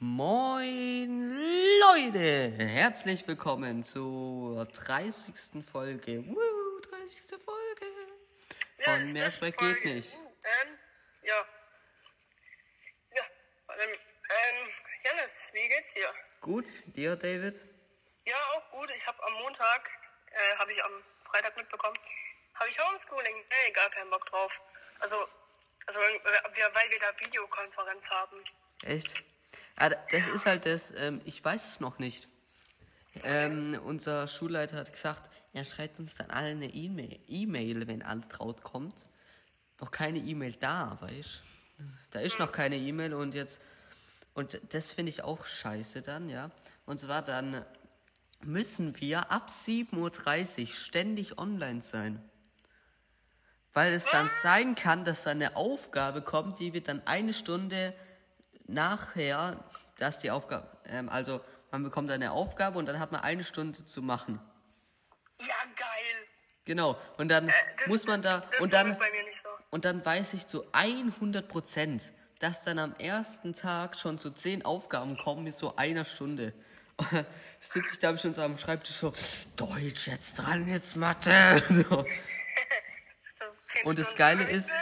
Moin Leute, herzlich willkommen zur 30. Folge. Woo, 30. Folge. Von Ja, Meeresberg Folge. geht nicht. Ähm, ja. Ja, ähm, ähm, Janis, wie geht's dir? Gut, dir David? Ja, auch gut. Ich habe am Montag, äh, habe ich am Freitag mitbekommen, habe ich Homeschooling. Ey, gar keinen Bock drauf. Also, also äh, weil wir da Videokonferenz haben. Echt? Ah, das ist halt das, ähm, ich weiß es noch nicht. Ähm, unser Schulleiter hat gesagt, er schreibt uns dann alle eine E-Mail, E-Mail, wenn Antraut kommt. Noch keine E-Mail da, weißt Da ist noch keine E-Mail und jetzt, und das finde ich auch scheiße dann, ja. Und zwar dann müssen wir ab 7.30 Uhr ständig online sein. Weil es dann sein kann, dass da eine Aufgabe kommt, die wird dann eine Stunde nachher, dass die Aufgabe, ähm, also man bekommt eine Aufgabe und dann hat man eine Stunde zu machen. Ja, geil. Genau. Und dann Äh, das- muss man da, und dann, so. und dann weiß ich zu 100 Prozent, dass dann am ersten Tag schon so zehn Aufgaben kommen mit so einer Stunde. Sitze ich da schon so am Schreibtisch so, Deutsch jetzt dran, jetzt Mathe. So. Das Und das Geile ist-.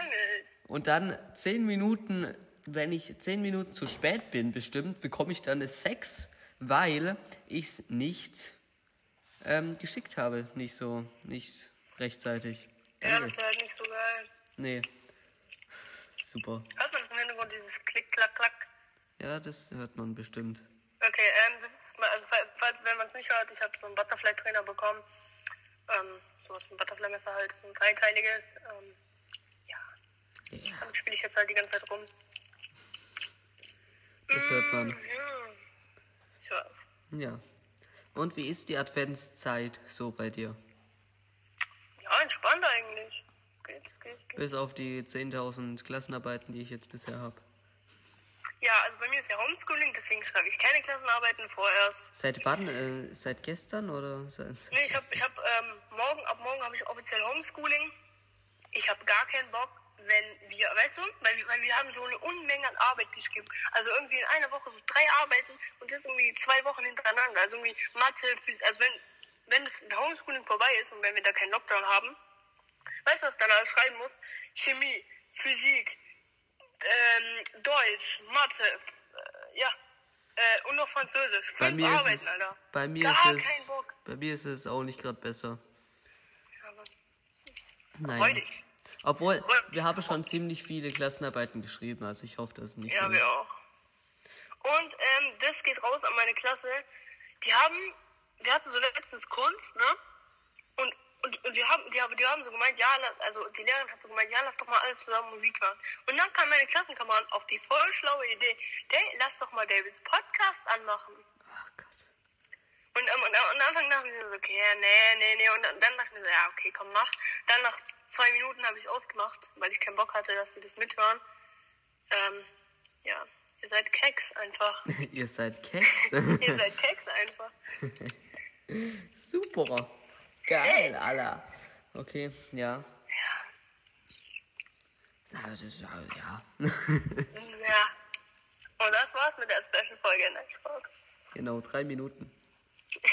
Und dann zehn Minuten, wenn ich zehn Minuten zu spät bin, bestimmt, bekomme ich dann eine 6, weil ich es nicht ähm, geschickt habe. Nicht so, nicht rechtzeitig. Ja, das ist halt nicht so geil. Nee. Super. Hört man das im Hintergrund, dieses Klick, Klack, Klack? Ja, das hört man bestimmt. Okay, ähm, das ist mal, also falls, wenn man es nicht hört, ich habe so einen Butterfly-Trainer bekommen. Ähm, so was ein Butterfly-Messer halt, so ein dreiteiliges. Ähm, ja, Ja, damit spiele ich jetzt halt die ganze Zeit rum. das hört man. Ja, ich weiß. Ja. Und wie ist die Adventszeit so bei dir? Ja, entspannt eigentlich. Geht, geht, geht. Bis auf die 10.000 Klassenarbeiten, die ich jetzt bisher habe. Ja, also bei mir ist ja Homeschooling, deswegen schreibe ich keine Klassenarbeiten vorerst. Seit wann? Äh, seit gestern oder? Seit, Nee, ich habe ich hab, ähm, morgen, ab morgen habe ich offiziell Homeschooling. Ich habe gar keinen Bock, wenn wir, weißt du, weil, wir- weil wir haben so eine Unmenge an Arbeit geschrieben. Also irgendwie in einer Woche so drei Arbeiten und das irgendwie zwei Wochen hintereinander. Also irgendwie Mathe, Physik, also wenn, wenn das Homeschooling vorbei ist und wenn wir da keinen Lockdown haben, weißt du, was ich dann alles schreiben muss? Chemie, Physik, ähm, Deutsch, Mathe, äh, ja, äh, und noch Französisch. Bei Fünf mir, ist Arbeiten, es, Alter. bei, mir Gar ist es, Bock. bei mir ist es auch nicht gerade besser. Ist freudig. Obwohl, wir haben schon ziemlich viele Klassenarbeiten geschrieben, also ich hoffe, das ist nicht Ja, so. wir auch. Und ähm, das geht raus an meine Klasse. Die haben, wir hatten so letztens Kunst, ne? Und, und, wir haben, die, haben- die haben so gemeint, ja, also die Lehrerin hat so gemeint, ja, lass doch mal alles zusammen Musik hören. Und dann kam meine Klassenkameradin auf die voll schlaue Idee, hey, lass doch mal Davids Podcast anmachen. Ach Gott. Und, ähm, und am Anfang dachten wir so, okay, ja, nee, nee, nee. Und dann, dann dachten wir so, ja, okay, komm, mach. Dann nach zwei Minuten habe ich es ausgemacht, weil ich keinen Bock hatte, dass sie das mithören. Ähm, ja, ihr seid Keks einfach. Ihr seid Keks. ihr seid Keks einfach. Super. Geil, Alter. Okay, ja. Ja, Na, das ist ja, ja. ja. Und das war's mit der Special-Folge. Nein, Spaß. genau, drei Minuten.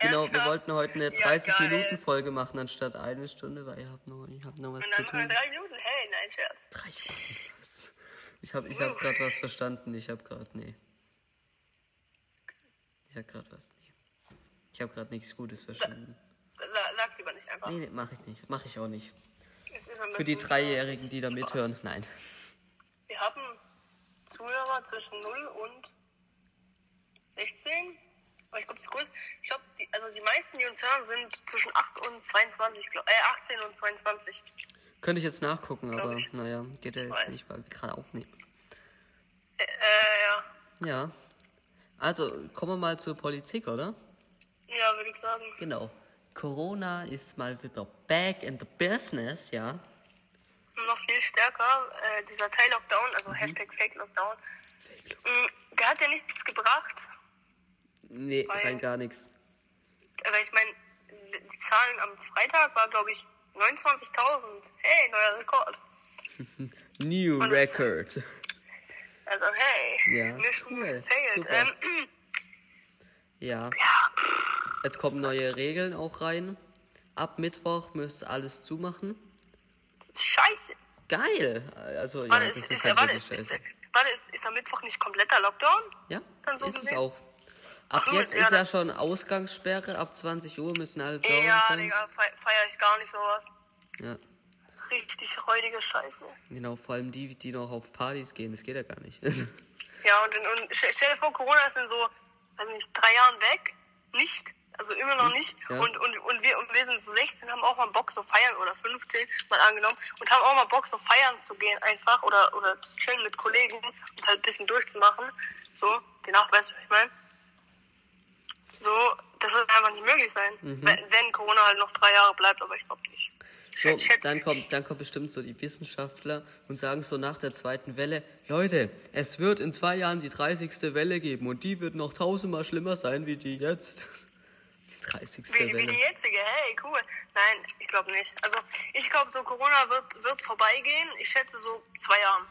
Genau, wir wollten heute eine Ja, 30-Minuten-Folge machen anstatt eine Stunde, weil ich habe noch, ich hab noch was Und zu tun. drei Minuten. Hey, nein, Scherz. Drei Stunden. was? Ich habe ich hab gerade was verstanden. Ich habe gerade, nee. Ich habe gerade was, nee. Ich habe gerade nichts Gutes verstanden. Lieber nicht einfach. Nee, nee, mach ich nicht. Mach ich auch nicht. Für die Dreijährigen, die da Spaß. mithören, nein. Wir haben Zuhörer zwischen 0 und 16. Aber ich glaube, das größte, ich glaube, die, also die meisten, die uns hören, sind zwischen 8 und 22, glaub, äh, 18 und 22. Könnte ich jetzt nachgucken, Glaub aber ich. naja, geht ja jetzt weiß. nicht, weil wir gerade aufnehmen. Äh, äh, ja. Ja. Also, kommen wir mal zur Politik, oder? Ja, würde ich sagen. Genau. Corona ist mal wieder back in the business, ja. Noch viel stärker, äh, dieser Teil-Lockdown, also Hashtag Fake-Lockdown, mh, der hat ja nichts gebracht. Nee, Weil- rein gar nichts. Aber ich meine, die Zahlen am Freitag war, glaube ich, 29.000. Hey, neuer Rekord. New Und- Record. Also, hey, Ja, Mission cool, failed. Ähm, Ja. ja, Jetzt kommen neue Regeln auch rein. Ab Mittwoch müsst alles zumachen. scheiße. Geil! Also, ja, Warte, das ist, ist ist, halt warte, ist, ist, scheiße. warte ist, ist am Mittwoch nicht kompletter Lockdown? Ja, Dann so ist es gesehen? auch. Ab Ach, jetzt ja, ist ja schon Ausgangssperre. Ab 20 Uhr müssen alle zu Hause Ja, sein. Digga, feiere ich gar nicht sowas. Ja, Richtig räudige Scheiße. genau. Vor allem die, die noch auf Partys gehen. Das geht ja gar nicht. Ja, und, und stell stell dir vor, Corona ist in so, weiß nicht, drei Jahren weg. Nicht. Also immer noch nicht. Ja. Und, und, und, wir, und wir sind so 16, haben auch mal Bock so feiern oder 15 mal angenommen und haben auch mal Bock so feiern zu gehen einfach oder, oder zu chillen mit Kollegen und halt ein bisschen durchzumachen. So, die Nacht, weißt du, was ich meine? So, das wird einfach nicht möglich sein. Mhm. Wenn, wenn Corona halt noch drei Jahre bleibt, aber ich glaube nicht. So, dann kommt, dann kommt bestimmt so die Wissenschaftler und sagen so nach der zweiten Welle, Leute, es wird in zwei Jahren die 30. Welle geben und die wird noch tausendmal schlimmer sein wie die jetzt. Die 30. Wie, wie die jetzige, hey, cool. Nein, ich glaube nicht. Also ich glaube, so Corona wird, wird vorbeigehen. Ich schätze so zwei Jahren.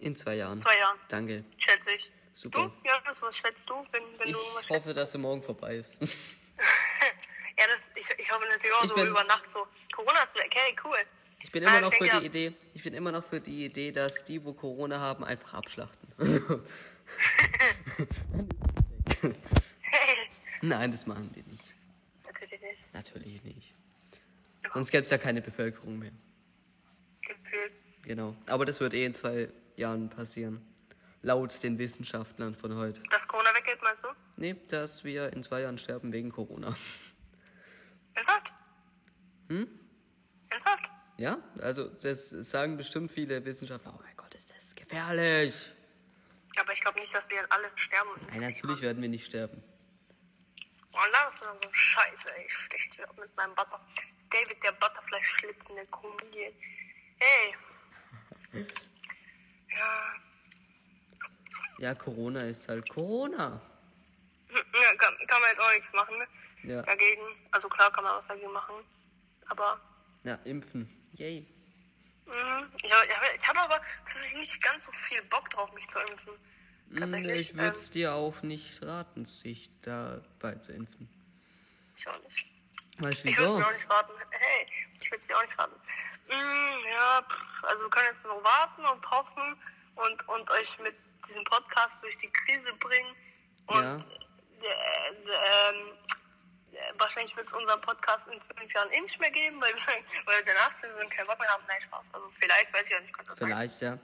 In zwei Jahren. Zwei Jahren, Danke. schätze ich. Super. Du, Jonas, was schätzt du, wenn, wenn Ich du hoffe, dass er morgen vorbei ist. schätzt? ja, das, ich, ich hoffe natürlich auch Ich so bin- über Nacht so. Corona ist weg, hey, cool. Ich bin immer Ah, noch für die Idee, ich bin immer noch für die Idee, dass die, wo Corona haben, einfach abschlachten. Hey, Nein, das machen wir nicht. Natürlich nicht. Sonst gäbe es ja keine Bevölkerung mehr. Gefühlt. Genau. Aber das wird eh in zwei Jahren passieren. Laut den Wissenschaftlern von heute. Dass Corona weggeht, meinst du? Nee, dass wir in zwei Jahren sterben wegen Corona. Ernsthaft? Hm? Ernsthaft? Ja, also das sagen bestimmt viele Wissenschaftler. Oh mein Gott, ist das gefährlich. Aber ich glaube nicht, dass wir alle sterben. Nein, natürlich werden wir nicht sterben. Oh, das ist dann so scheiße, ey. Ich stech dir ab mit meinem Butter. David, der Butterfly schlitzende Comedian. Hey. Ja, Ja, Corona ist halt Corona. ja kann, kann man jetzt auch nichts machen ne? Ja, dagegen. Also klar kann man was dagegen machen. Aber ja impfen. Yay. mhm, ich, hab- ich, hab- ich habe aber tatsächlich nicht ganz so viel Bock drauf, mich zu impfen. Tatsächlich. Ich würde es dir auch nicht raten, sich dabei zu impfen. ähm, ich auch nicht. Weißt du Ich würde es wieso? mir auch nicht raten. Hey, ich würde es dir auch nicht raten. Mm, ja, pff, also wir können jetzt noch warten und hoffen und, und euch mit diesem Podcast durch die Krise bringen. Und Ja. äh, äh, ähm, äh, wahrscheinlich wird es unseren Podcast in fünf Jahren eh nicht mehr geben, weil wir, weil wir danach sind und keinen Bock mehr haben. Nein, Spaß. Also vielleicht, weiß ich auch nicht, könnte das sein. Vielleicht, ja.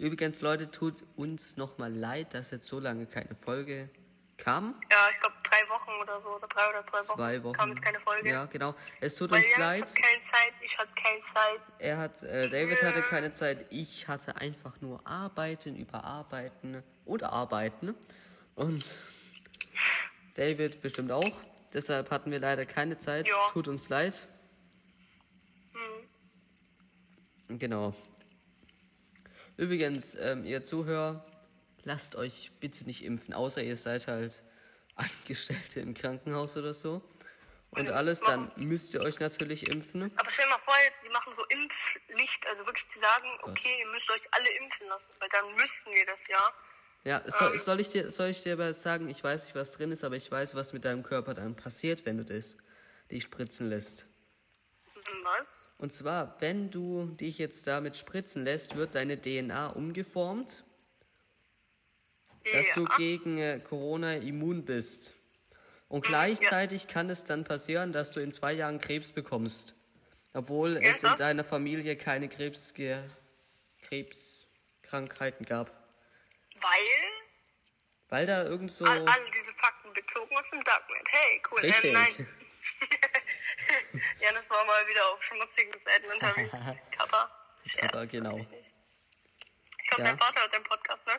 Übrigens, Leute, tut uns nochmal leid, dass jetzt so lange keine Folge kam. Ja, ich glaube drei Wochen oder so, oder drei oder zwei Wochen, Zwei Wochen. kam jetzt keine Folge. Ja, genau. Es tut weil uns Jan leid. hat keine Zeit, ich hatte keine Zeit. Er hat, äh, David hatte keine Zeit. Ich hatte einfach nur Arbeiten, überarbeiten und Arbeiten. Und David bestimmt auch. Deshalb hatten wir leider keine Zeit. Ja. Tut uns leid. Hm. Genau. Übrigens, ähm, ihr Zuhörer, lasst euch bitte nicht impfen, außer ihr seid halt Angestellte im Krankenhaus oder so. Und alles, dann müsst ihr euch natürlich impfen. Aber stell dir mal vor, jetzt, die machen so Impfpflicht, also wirklich, die sagen, okay, ihr müsst euch alle impfen lassen, weil dann müssten wir das ja. Ja, soll, soll, ich dir, soll ich dir aber sagen, ich weiß nicht, was drin ist, aber ich weiß, was mit deinem Körper dann passiert, wenn du das dich spritzen lässt. Was? Und zwar, wenn du dich jetzt damit spritzen lässt, wird deine DNA umgeformt, dass ja. du gegen äh, Corona immun bist. Und gleichzeitig kann es dann passieren, dass du in zwei Jahren Krebs bekommst. Obwohl es in deiner Familie keine Krebsge Krebskrankheiten gab. Weil Weil da irgend so... all, all diese Fakten bezogen aus dem Darknet. Hey, cool. Richtig. Ähm, nein. ja, das war mal wieder auf schmutzigen Seiten unterwegs. Kappa. Scherz, Aber genau. Ich glaube, Ja. dein Vater hört den Podcast, ne?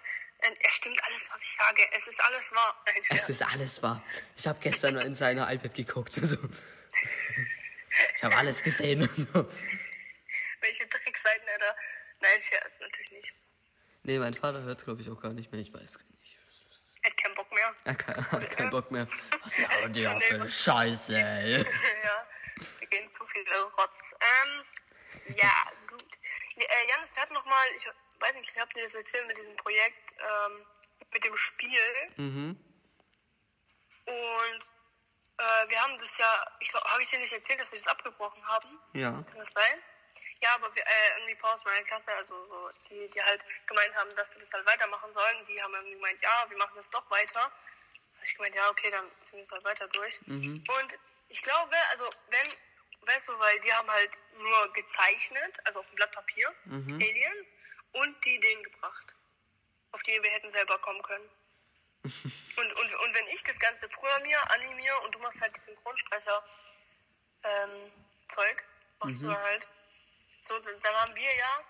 Es stimmt alles, was ich sage. Es ist alles wahr. Nein. Es ist alles wahr. Ich habe gestern in seiner iPad geguckt. So. Ich habe alles gesehen. So. Welche Trickseiten er da... Nein, Scherz, natürlich nicht. Nee, mein Vater hört glaube ich auch gar nicht mehr. Ich weiß es nicht. Er hat keinen Bock mehr. Er hat keinen, hat Bock mehr. Was labert ihr für eine Scheiße, ey? Ja. Trotz. Ähm, ja, gut. Nee, Äh, Janis, wir hatten noch mal, ich weiß nicht, ich habe dir das erzählt mit diesem Projekt, ähm, mit dem Spiel. Mhm. Und äh, wir haben das ja, ich glaube, habe ich dir nicht erzählt, dass wir das abgebrochen haben? Ja. Kann das sein? Ja, aber wir, äh, irgendwie aus meiner Klasse, also so, die, die halt gemeint haben, dass wir das halt weitermachen sollen, die haben irgendwie gemeint, ja, wir machen das doch weiter. Ich gemeint, ja, okay, dann ziehen wir es halt weiter durch. Und ich glaube, also wenn, weißt du, weil die haben halt nur gezeichnet, also auf dem Blatt Papier, Aliens, und die Ideen gebracht, auf die wir hätten selber kommen können. und, und, und wenn ich das Ganze programmiere, animiere und du machst halt die Synchronsprecher ähm, machst du halt, so, dann, haben wir ja,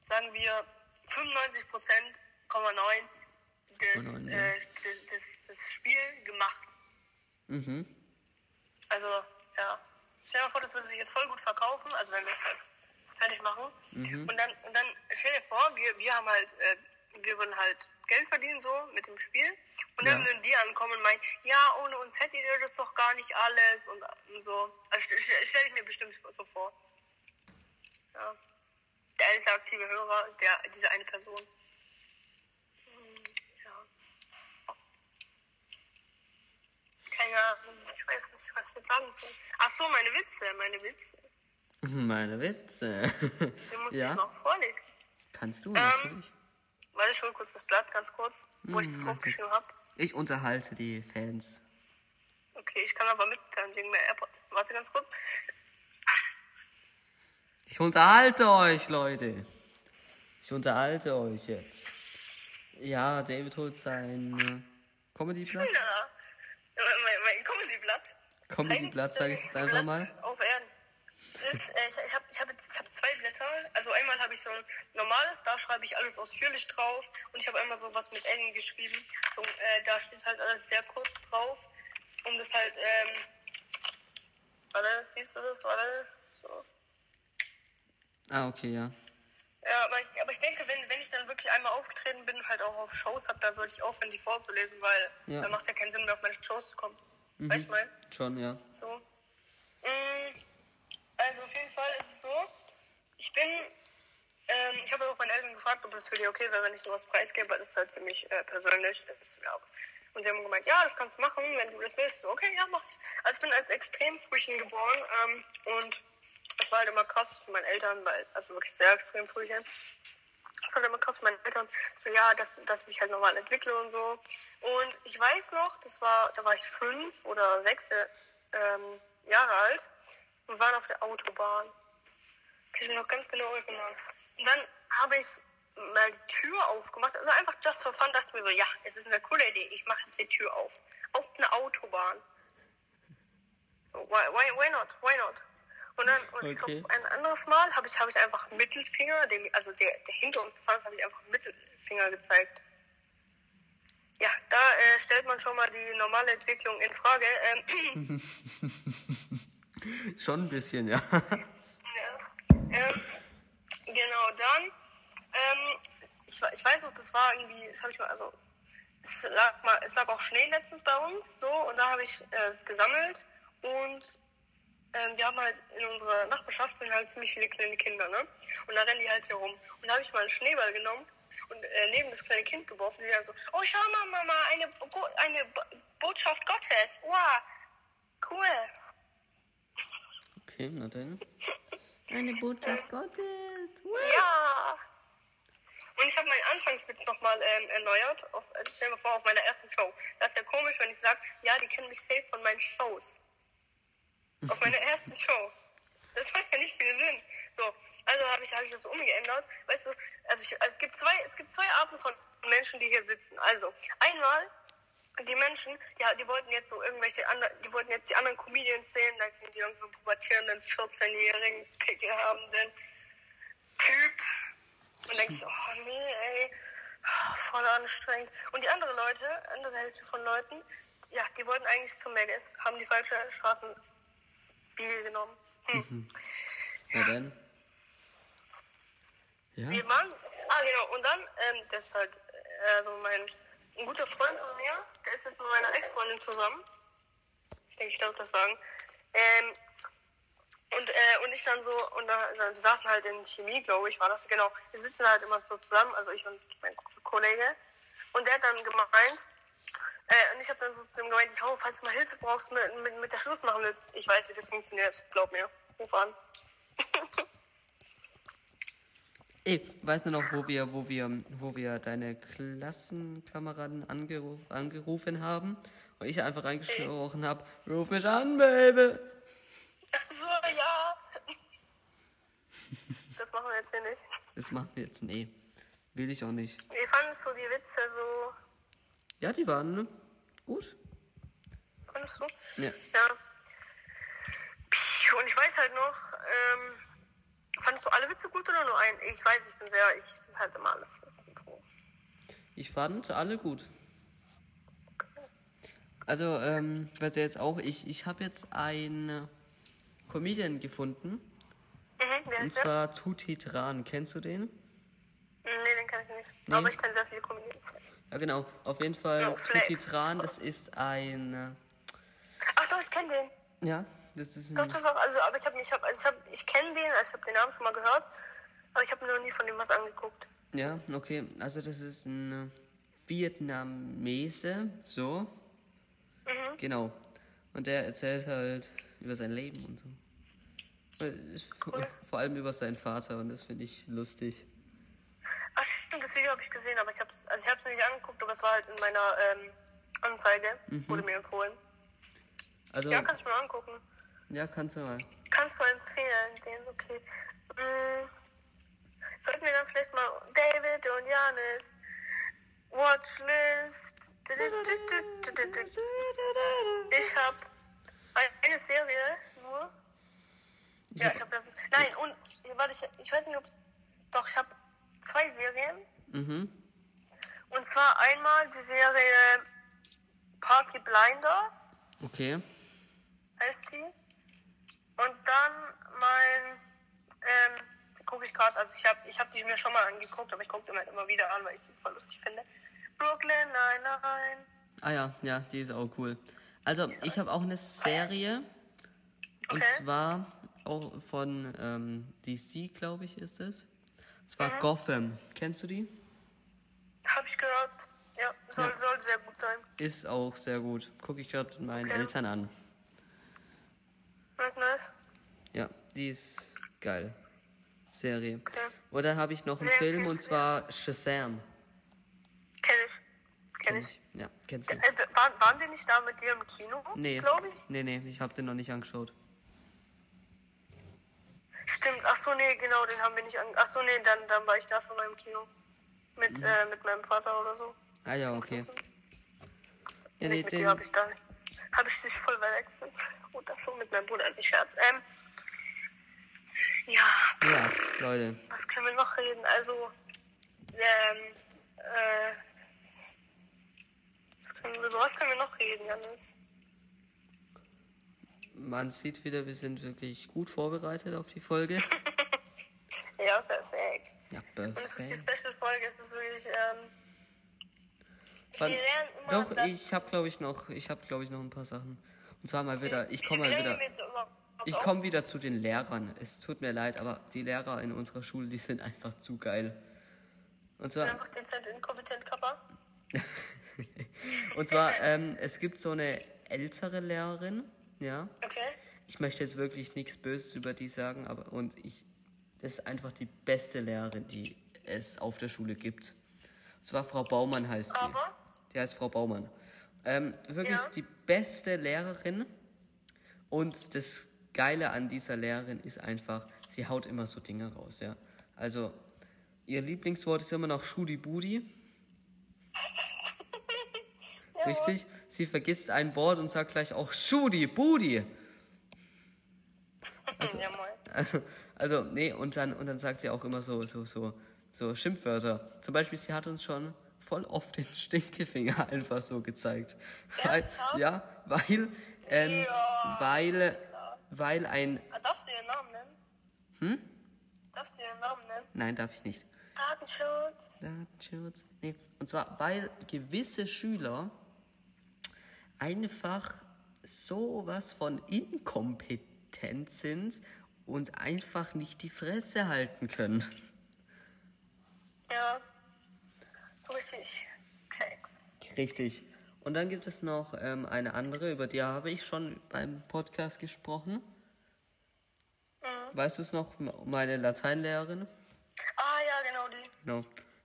sagen wir, 95 Prozent, 9 des, 0,9, ja. äh, des, des, des Spiel gemacht. Mhm. Also, ja. Stell dir mal vor, das würde sich jetzt voll gut verkaufen, also wenn wir es halt fertig machen. Und dann, und dann stell dir vor, wir, wir haben halt, äh, wir würden halt Geld verdienen so mit dem Spiel. Und dann Ja. würden die ankommen und meinen, ja, ohne uns hättet ihr das doch gar nicht alles und, und so. Also stell, stell ich mir bestimmt so vor. Ja. Der ist der aktive Hörer, der, diese eine Person. Ja. Keine Ahnung, ich weiß nicht, was jetzt sagen soll. Ach so, meine Witze, meine Witze. Meine Witze. Die muss ja, ich noch vorlesen. kannst du Ähm, natürlich. Warte, ich hol kurz das Blatt, ganz kurz, wo ich das Hm, hochgeschrieben habe. Ich unterhalte die Fans. Okay, ich kann aber mitteilen wegen der AirPods. Warte ganz kurz. Ich unterhalte euch, Leute. Ich unterhalte euch jetzt. Ja, David holt sein äh, Comedy-Blatt. Ja, mein, mein, mein Comedy-Blatt. Comedy-Blatt, sage ich jetzt einfach mal. Auf Erden. Ist, äh, ich ich habe ich hab, jetzt- ich hab zwei Blätter. Also einmal habe ich so ein normales, da schreibe ich alles ausführlich drauf. Und ich habe einmal so was mit N geschrieben. So, äh, da steht halt alles sehr kurz drauf. Um das halt, ähm, warte, siehst du das? Warte, so. Ah, okay, ja. Ja, aber ich, aber ich denke, wenn, wenn ich dann wirklich einmal aufgetreten bin, halt auch auf Shows hab, dann sollte ich aufhören, die vorzulesen, weil Ja. dann macht es ja keinen Sinn mehr, auf meine Shows zu kommen. Weißt du, mein? Schon, ja. So. Mm, Also auf jeden Fall ist es so, ich bin, ähm, ich habe auch meine Eltern gefragt, ob das für die okay wäre, wenn ich sowas preisgebe, das ist halt ziemlich äh, persönlich. Das ist mir auch. Und sie haben gemeint, ja, das kannst du machen, wenn du das willst. So, okay, ja, mach ich. Also ich bin als Extremfrühchen geboren ähm, und das war halt immer krass für meine Eltern, weil, also wirklich sehr Extremfrühchen. Das war halt immer krass für meine Eltern, so ja, dass, dass ich mich halt normal entwickle und so. Und ich weiß noch, das war, da war ich fünf oder sechs ähm, Jahre alt und waren auf der Autobahn. Kann ich mich noch ganz genau erinnern. Und dann habe ich mal die Tür aufgemacht, also einfach just for fun, dachte ich mir so, ja, es ist eine coole Idee, ich mache jetzt die Tür auf. Auf eine Autobahn. So, why, why, why not, why not? Und dann, und ich Okay. glaube, ein anderes Mal habe ich, habe ich einfach Mittelfinger, dem, also der, der hinter uns gefahren ist, habe ich einfach Mittelfinger gezeigt. Ja, da äh, stellt man schon mal die normale Entwicklung in Frage. Ähm, Schon ein bisschen, ja. Ja. Ähm, genau, dann, ähm, ich, ich weiß noch, das war irgendwie, das habe ich mal, also, es lag mal, es lag auch Schnee letztens bei uns, so, und da habe ich äh, es gesammelt und ähm, wir haben halt in unserer Nachbarschaft sind halt ziemlich viele kleine Kinder, ne? Und da rennen die halt hier rum. Und da habe ich mal einen Schneeball genommen und äh, neben das kleine Kind geworfen, die dann so, oh schau mal, Mama, eine, Bo- eine Bo Botschaft Gottes, wow, cool. Okay, na dann. Eine Botschaft Gottes. Ja. Und ich habe meinen Anfangswitz nochmal ähm, erneuert. Auf, also stell dir vor, auf meiner ersten Show. Das ist ja komisch, wenn ich sage, ja, die kennen mich safe von meinen Shows. Auf meiner ersten Show. Das macht ja nicht viel Sinn. So, also habe ich, hab ich das umgeändert. Weißt du, also, ich, also es, gibt zwei, es gibt zwei Arten von Menschen, die hier sitzen. Also, einmal die Menschen, die, die wollten jetzt so irgendwelche anderen, die wollten jetzt die anderen Comedians sehen, da sind die so pubertierenden 14-jährigen Pickel habenden Typ. Und denkst oh nee, ey, voll anstrengend. Und die andere Leute, andere Hälfte von Leuten, ja, die wollten eigentlich zum Megas, haben die falsche Straßenbiege genommen. Hm. Na dann. Ja? Wir waren, ah genau, und dann, ähm, das ist halt, äh, also mein, ein guter Freund von mir, der ist jetzt mit meiner Ex-Freundin zusammen. Ich denke, ich darf das sagen. Ähm, und, äh, und ich dann so, und da, dann, wir saßen halt in Chemie, glaube ich, war das, genau. Wir sitzen halt immer so zusammen, also ich und mein Kollege. Und der hat dann gemeint, äh, und ich habe dann so zu ihm gemeint, ich hau, falls du mal Hilfe brauchst, mit, mit, mit der Schluss machen willst, ich weiß, wie das funktioniert, glaub mir. Ruf an. Ey, weißt du noch, wo wir, wo wir, wo wir deine Klassenkameraden angeruf, angerufen haben und ich einfach reingesprochen habe, ruf mich an, Baby. So, ja. Das machen wir jetzt hier nicht. Das machen wir jetzt, nee. Will ich auch nicht. Wie fandest du die Witze so? Ja, die waren ne? gut. Fandest du? Ja. Ja. Und ich weiß halt noch, ähm, fandest du alle Witze gut oder nur einen? Ich weiß, ich bin sehr, ich halte immer alles gut. Ich fand alle gut. Also, ähm, weiß ja jetzt auch, ich, ich habe jetzt einen Comedian gefunden. Mhm, Und zwar Tuti Tran. Kennst du den? Nee, den kann ich nicht. Nee. Aber ich kann sehr viele Comedians. Ja, genau. Auf jeden Fall, Ja, Flex. Tuti Tran, das ist ein. Ach doch, ich kenne den. äh, Ja, das ist Doch, ein. doch, doch. Also, aber ich habe ich hab, also ich hab, ich kenne den, also ich habe den Namen schon mal gehört. Aber ich habe mir noch nie von dem was angeguckt. Ja, okay. Also, das ist ein Vietnamese, so. Mhm. Genau. Und der erzählt halt über sein Leben und so. Vor- Vor allem über seinen Vater und das finde ich lustig. Ach stimmt, das Video habe ich gesehen, aber ich habe es also ich hab's nicht angeguckt, aber es war halt in meiner ähm, Anzeige, wurde mir empfohlen. Also, Ja, kann ich mir mal angucken. ja, kannst du mal. Kannst du empfehlen, den, okay. Mm, sollten wir dann vielleicht mal David und Janis Watchlist. Ich habe eine Serie nur. Ja, ich habe das. Nein, und warte, ich, ich weiß nicht, ob es. Doch, ich habe zwei Serien. Mhm. Und zwar einmal die Serie Party Blinders, Okay. heißt die. Und dann mein, ähm, gucke ich gerade, also ich habe ich hab die mir schon mal angeguckt, aber ich gucke die halt immer wieder an, weil ich die voll lustig finde. Brooklyn, nein, nein. Ah ja, ja, die ist auch cool. Also, ich habe auch eine Serie. Und Okay. zwar auch von ähm, DC, glaube ich, ist es. Und zwar Mhm. Gotham. Kennst du die? Habe ich gehört. Ja, soll, Ja. soll sehr gut sein. Ist auch sehr gut. Gucke ich gerade meinen Okay. Eltern an. Nice. Ja, die ist geil. Serie. Okay. Und dann habe ich noch einen Sehr Film und zwar Shazam. Kenn ich. Kenn ich. Ja, kennst du? Also, waren, waren wir nicht da mit dir im Kino? Nee. Glaube ich. Nee, nee, ich habe den noch nicht angeschaut. Stimmt, ach so, nee, genau, den haben wir nicht an. Ach so, nee, dann, dann war ich da schon mal im Kino. Mit, Mhm. äh, mit meinem Vater oder so. Ah ja, okay. Ja, nee, den, habe ich da nicht. Habe ich dich voll verwechselt. Und das so mit meinem Bruder, nicht Scherz. Ähm, ja, ja, Leute. was können wir noch reden? Also, ähm, äh, was können, wir- über was können wir noch reden, Janis? Man sieht wieder, wir sind wirklich gut vorbereitet auf die Folge. Ja, perfekt. Ja, Und es ist die perfekt. Special-Folge, es ist wirklich, ähm, Wann- Doch, ich habe glaube ich noch, ich habe glaube ich noch ein paar Sachen. Und zwar mal wieder, ich komme mal wieder, ich komme wieder zu den Lehrern. Es tut mir leid, aber die Lehrer in unserer Schule, die sind einfach zu geil. Und zwar, Einfach dezent inkompetent, Kappa. und zwar, ähm, es gibt so eine ältere Lehrerin, ja. Okay. Ich möchte jetzt wirklich nichts Böses über die sagen, aber und ich, das ist einfach die beste Lehrerin, die es auf der Schule gibt. Und zwar Frau Baumann heißt die. Aber? Die heißt Frau Baumann. Ähm, wirklich Ja. die beste Lehrerin. Und das Geile an dieser Lehrerin ist einfach, sie haut immer so Dinge raus, ja. Also, ihr Lieblingswort ist immer noch Schudi-Budi. Richtig? Sie vergisst ein Wort und sagt gleich auch Schudi-Budi. ja, moin. Also, also, nee, und dann, und dann sagt sie auch immer so, so, so, so Schimpfwörter. Zum Beispiel, sie hat uns schon voll oft den Stinkefinger einfach so gezeigt. Weil, ja, weil, ähm, Ja. weil, weil ein, Ah, darfst du ihren Namen nennen? hm? Darfst du ihren Namen nennen? Nein, darf ich nicht. Datenschutz. Datenschutz. Nee, und zwar, weil gewisse Schüler einfach sowas von inkompetent sind und einfach nicht die Fresse halten können. Ja. So richtig. Keks. Richtig. Und dann gibt es noch ähm, eine andere, über die habe ich schon beim Podcast gesprochen. Weißt du es noch? Meine Lateinlehrerin. Ah ja, genau die. Genau.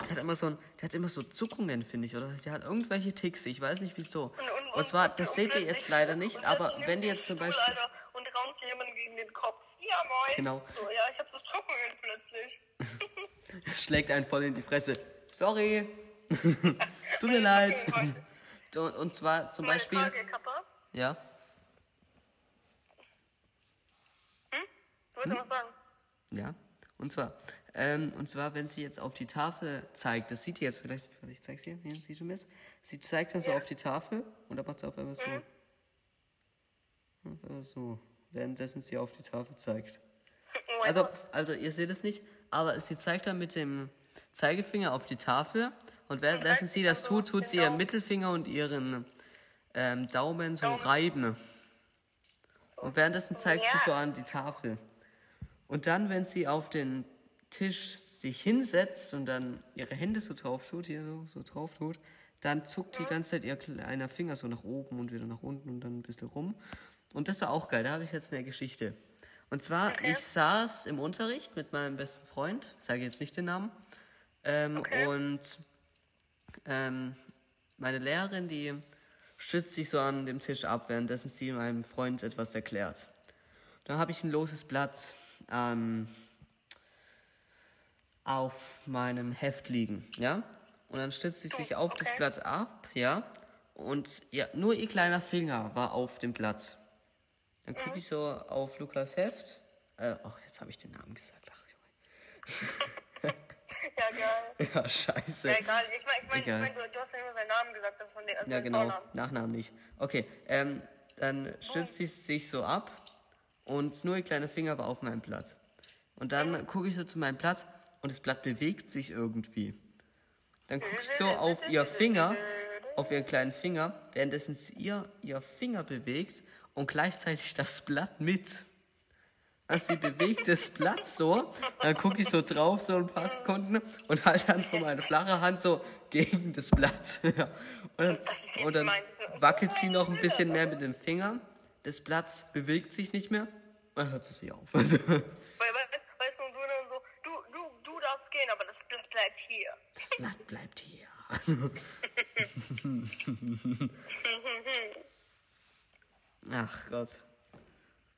Die hat immer so, ein, die hat immer so Zuckungen, finde ich, oder? Die hat irgendwelche Ticks, ich weiß nicht wieso. Und, und, Und zwar, das seht ihr jetzt leider nicht, aber wenn die jetzt zum Beispiel. Alter, Und raumt jemanden gegen den Kopf. Ja, moin. Genau. So, ja, ich hab so Zuckungen plötzlich. schlägt einen voll in die Fresse. Sorry. Tut mir leid. Und, zwar zum Meine Beispiel. Frage, Kappa. Ja, Du wolltest noch was sagen? ja. Und zwar, ähm, und zwar, wenn sie jetzt auf die Tafel zeigt, das sieht ihr jetzt vielleicht, ich zeig's dir, hier, siehst du das? Sie zeigt dann so auf die Tafel und dann macht sie auf einmal so. Auf einmal so. Währenddessen sie auf die Tafel zeigt. Oh Also, also ihr seht es nicht, aber sie zeigt dann mit dem Zeigefinger auf die Tafel und währenddessen sie das tut, tut sie ihren Mittelfinger und ihren ähm, Daumen so reiben. Und währenddessen zeigt sie so an die Tafel. Und dann, wenn sie auf den Tisch sich hinsetzt und dann ihre Hände so drauf tut, hier so, so drauf tut, dann zuckt die ganze Zeit ihr kleiner Finger so nach oben und wieder nach unten und dann ein bisschen rum. Und das war auch geil, da habe ich jetzt eine Geschichte. Und zwar, ich saß im Unterricht mit meinem besten Freund, sage jetzt nicht den Namen, ähm, Okay. und ähm, meine Lehrerin, die stützt sich so an dem Tisch ab, währenddessen sie meinem Freund etwas erklärt. Dann habe ich ein loses Blatt ähm, auf meinem Heft liegen, ja? Und dann stützt sie sich auf das. Blatt ab, ja? Und ja, nur ihr kleiner Finger war auf dem Blatt. Dann gucke ich so auf Lukas Heft. Äh, ach, jetzt habe ich den Namen gesagt. Ach, Junge. Ja, geil. ja, scheiße. Ja, egal. Ich meine, ich mein, ich mein, du, du hast ja immer seinen Namen gesagt, das von der also Ja, genau. Vornamen. Nachnamen nicht. Okay, ähm, dann stützt sie sich so ab und nur ihr kleiner Finger war auf meinem Blatt. Und dann gucke ich so zu meinem Blatt und das Blatt bewegt sich irgendwie. Dann gucke ich so auf ihr Finger, auf ihren kleinen Finger, währenddessen ihr, ihr Finger bewegt und gleichzeitig das Blatt mit. Also sie bewegt das Blatt so, dann gucke ich so drauf, so ein paar Sekunden und halt dann so meine flache Hand so gegen das Blatt. Und dann, und dann wackelt sie noch ein bisschen mehr mit dem Finger. Das Blatt bewegt sich nicht mehr dann hört sie sich auf. Also, Weil, weißt, weißt du, und du dann so, du, du, du darfst gehen, aber das Blatt bleibt hier. das Blatt bleibt hier. Ach Gott.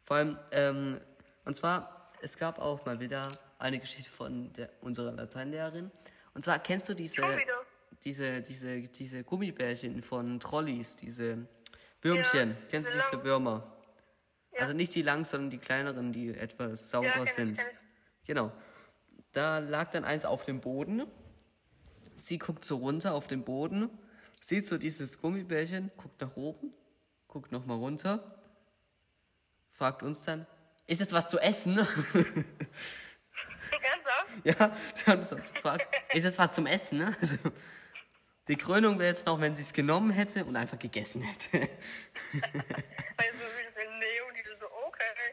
Vor allem, ähm, und zwar, es gab auch mal wieder eine Geschichte von der, unserer Lateinlehrerin. Und zwar kennst du diese, diese, diese, diese Gummibärchen von Trolleys, diese Würmchen. Ja, kennst du diese Würmer? Also nicht die lang, sondern die kleineren, die etwas saurer kenn ich, sind. ich. Genau. Da lag dann eins auf dem Boden. Sie guckt so runter auf den Boden, sieht so dieses Gummibärchen, guckt nach oben, guckt nochmal runter, fragt uns dann, ist jetzt was zu essen? Ja, sie haben uns dann gefragt, ist jetzt was zum Essen? Ne? Also, die Krönung wäre jetzt noch, wenn sie es genommen hätte und einfach gegessen hätte. Also.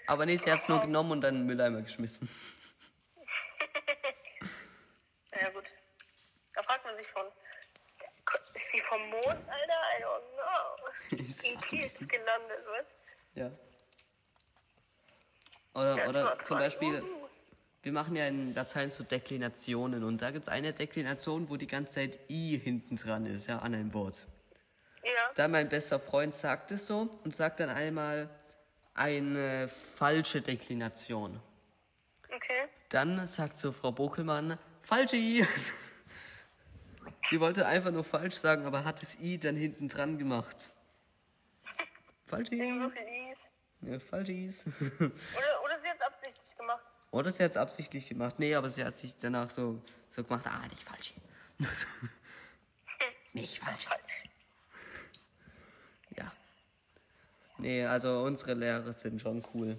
Aber nee, sie hat es nur genommen und dann in den Mülleimer geschmissen. Ja, gut. Da fragt man sich schon, ist sie vom Mond, Alter? I don't know. In Kies gelandet, was? Ja. Oder, Ja, oder zum Beispiel, cool. wir machen ja in Latein so Deklinationen und da gibt es eine Deklination, wo die ganze Zeit I hinten dran ist, ja, an einem Wort. Ja. Dann mein bester Freund sagt es so und sagt dann einmal eine falsche Deklination. Okay. Dann sagt so Frau Bokelmann, falsch I. Sie wollte einfach nur falsch sagen, aber hat das I dann hinten dran gemacht. Falsch Wegen so I. viel Is. Ja, falsch Is. Oder, oder sie hat es absichtlich gemacht. Oder sie hat es absichtlich gemacht. Nee, aber sie hat sich danach so, so gemacht, ah, nicht falsch. nicht falsch. Ja. Nee, also unsere Lehrer sind schon cool.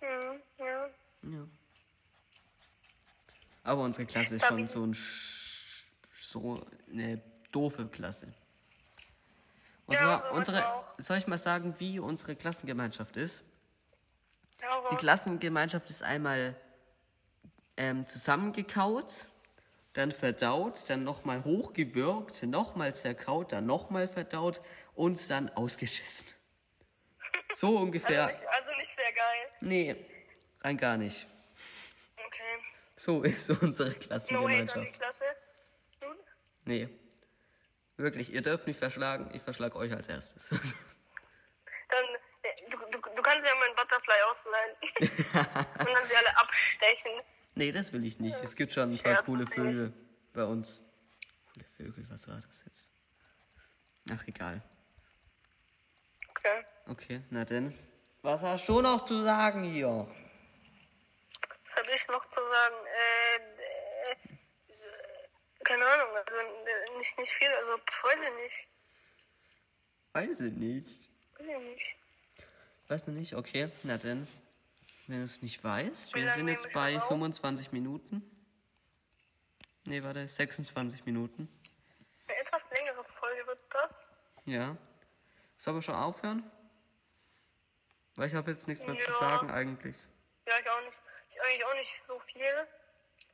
Mhm, ja. Ja. Aber unsere Klasse ist schon so ein Sch so eine doofe Klasse. Und Ja, zwar unsere, soll ich mal sagen, wie unsere Klassengemeinschaft ist? Hau Die. Klassengemeinschaft ist einmal ähm, zusammengekaut, dann verdaut, dann nochmal hochgewürgt, nochmal zerkaut, dann nochmal verdaut und dann ausgeschissen. So ungefähr. Also nicht, also nicht sehr geil. Nee, rein gar nicht. Okay. So ist unsere No hate an die Klassengemeinschaft. Klasse. Nee. Wirklich, ihr dürft mich verschlagen, ich verschlag euch als erstes. Dann, äh, du, du, du kannst ja meinen Butterfly ausleihen. Und dann sie alle abstechen. nee, das will ich nicht. Es gibt schon ein paar Scherz, coole. Vögel bei uns. Coole Vögel, was war das jetzt? Ach, egal. Okay. Okay, na denn. Was hast du noch zu sagen hier? Was habe ich noch zu sagen? Äh, äh, äh, keine Ahnung, also äh, nicht, viel, also weiß ich nicht. Weiß ich nicht. Weiß ich nicht. Weißt du nicht? Okay, na denn. Wenn du es nicht weißt, Wie wir sind jetzt bei auf? 25 Minuten. Nee, warte, 26 Minuten. Eine etwas längere Folge wird das. Ja. Sollen wir schon aufhören? Weil ich habe jetzt nichts mehr zu Ja. sagen eigentlich. Ja, ich auch nicht. Ich eigentlich auch nicht so viel.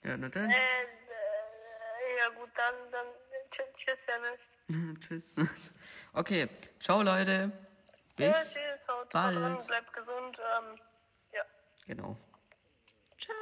Ja, na dann. Äh, äh, ja gut, dann, dann tschüss, tschüss, Janis. tschüss. Okay, ciao, Leute. Bis ja, tschüss, haut bald. Dran, bleibt gesund. Ähm, ja. Genau. Ciao.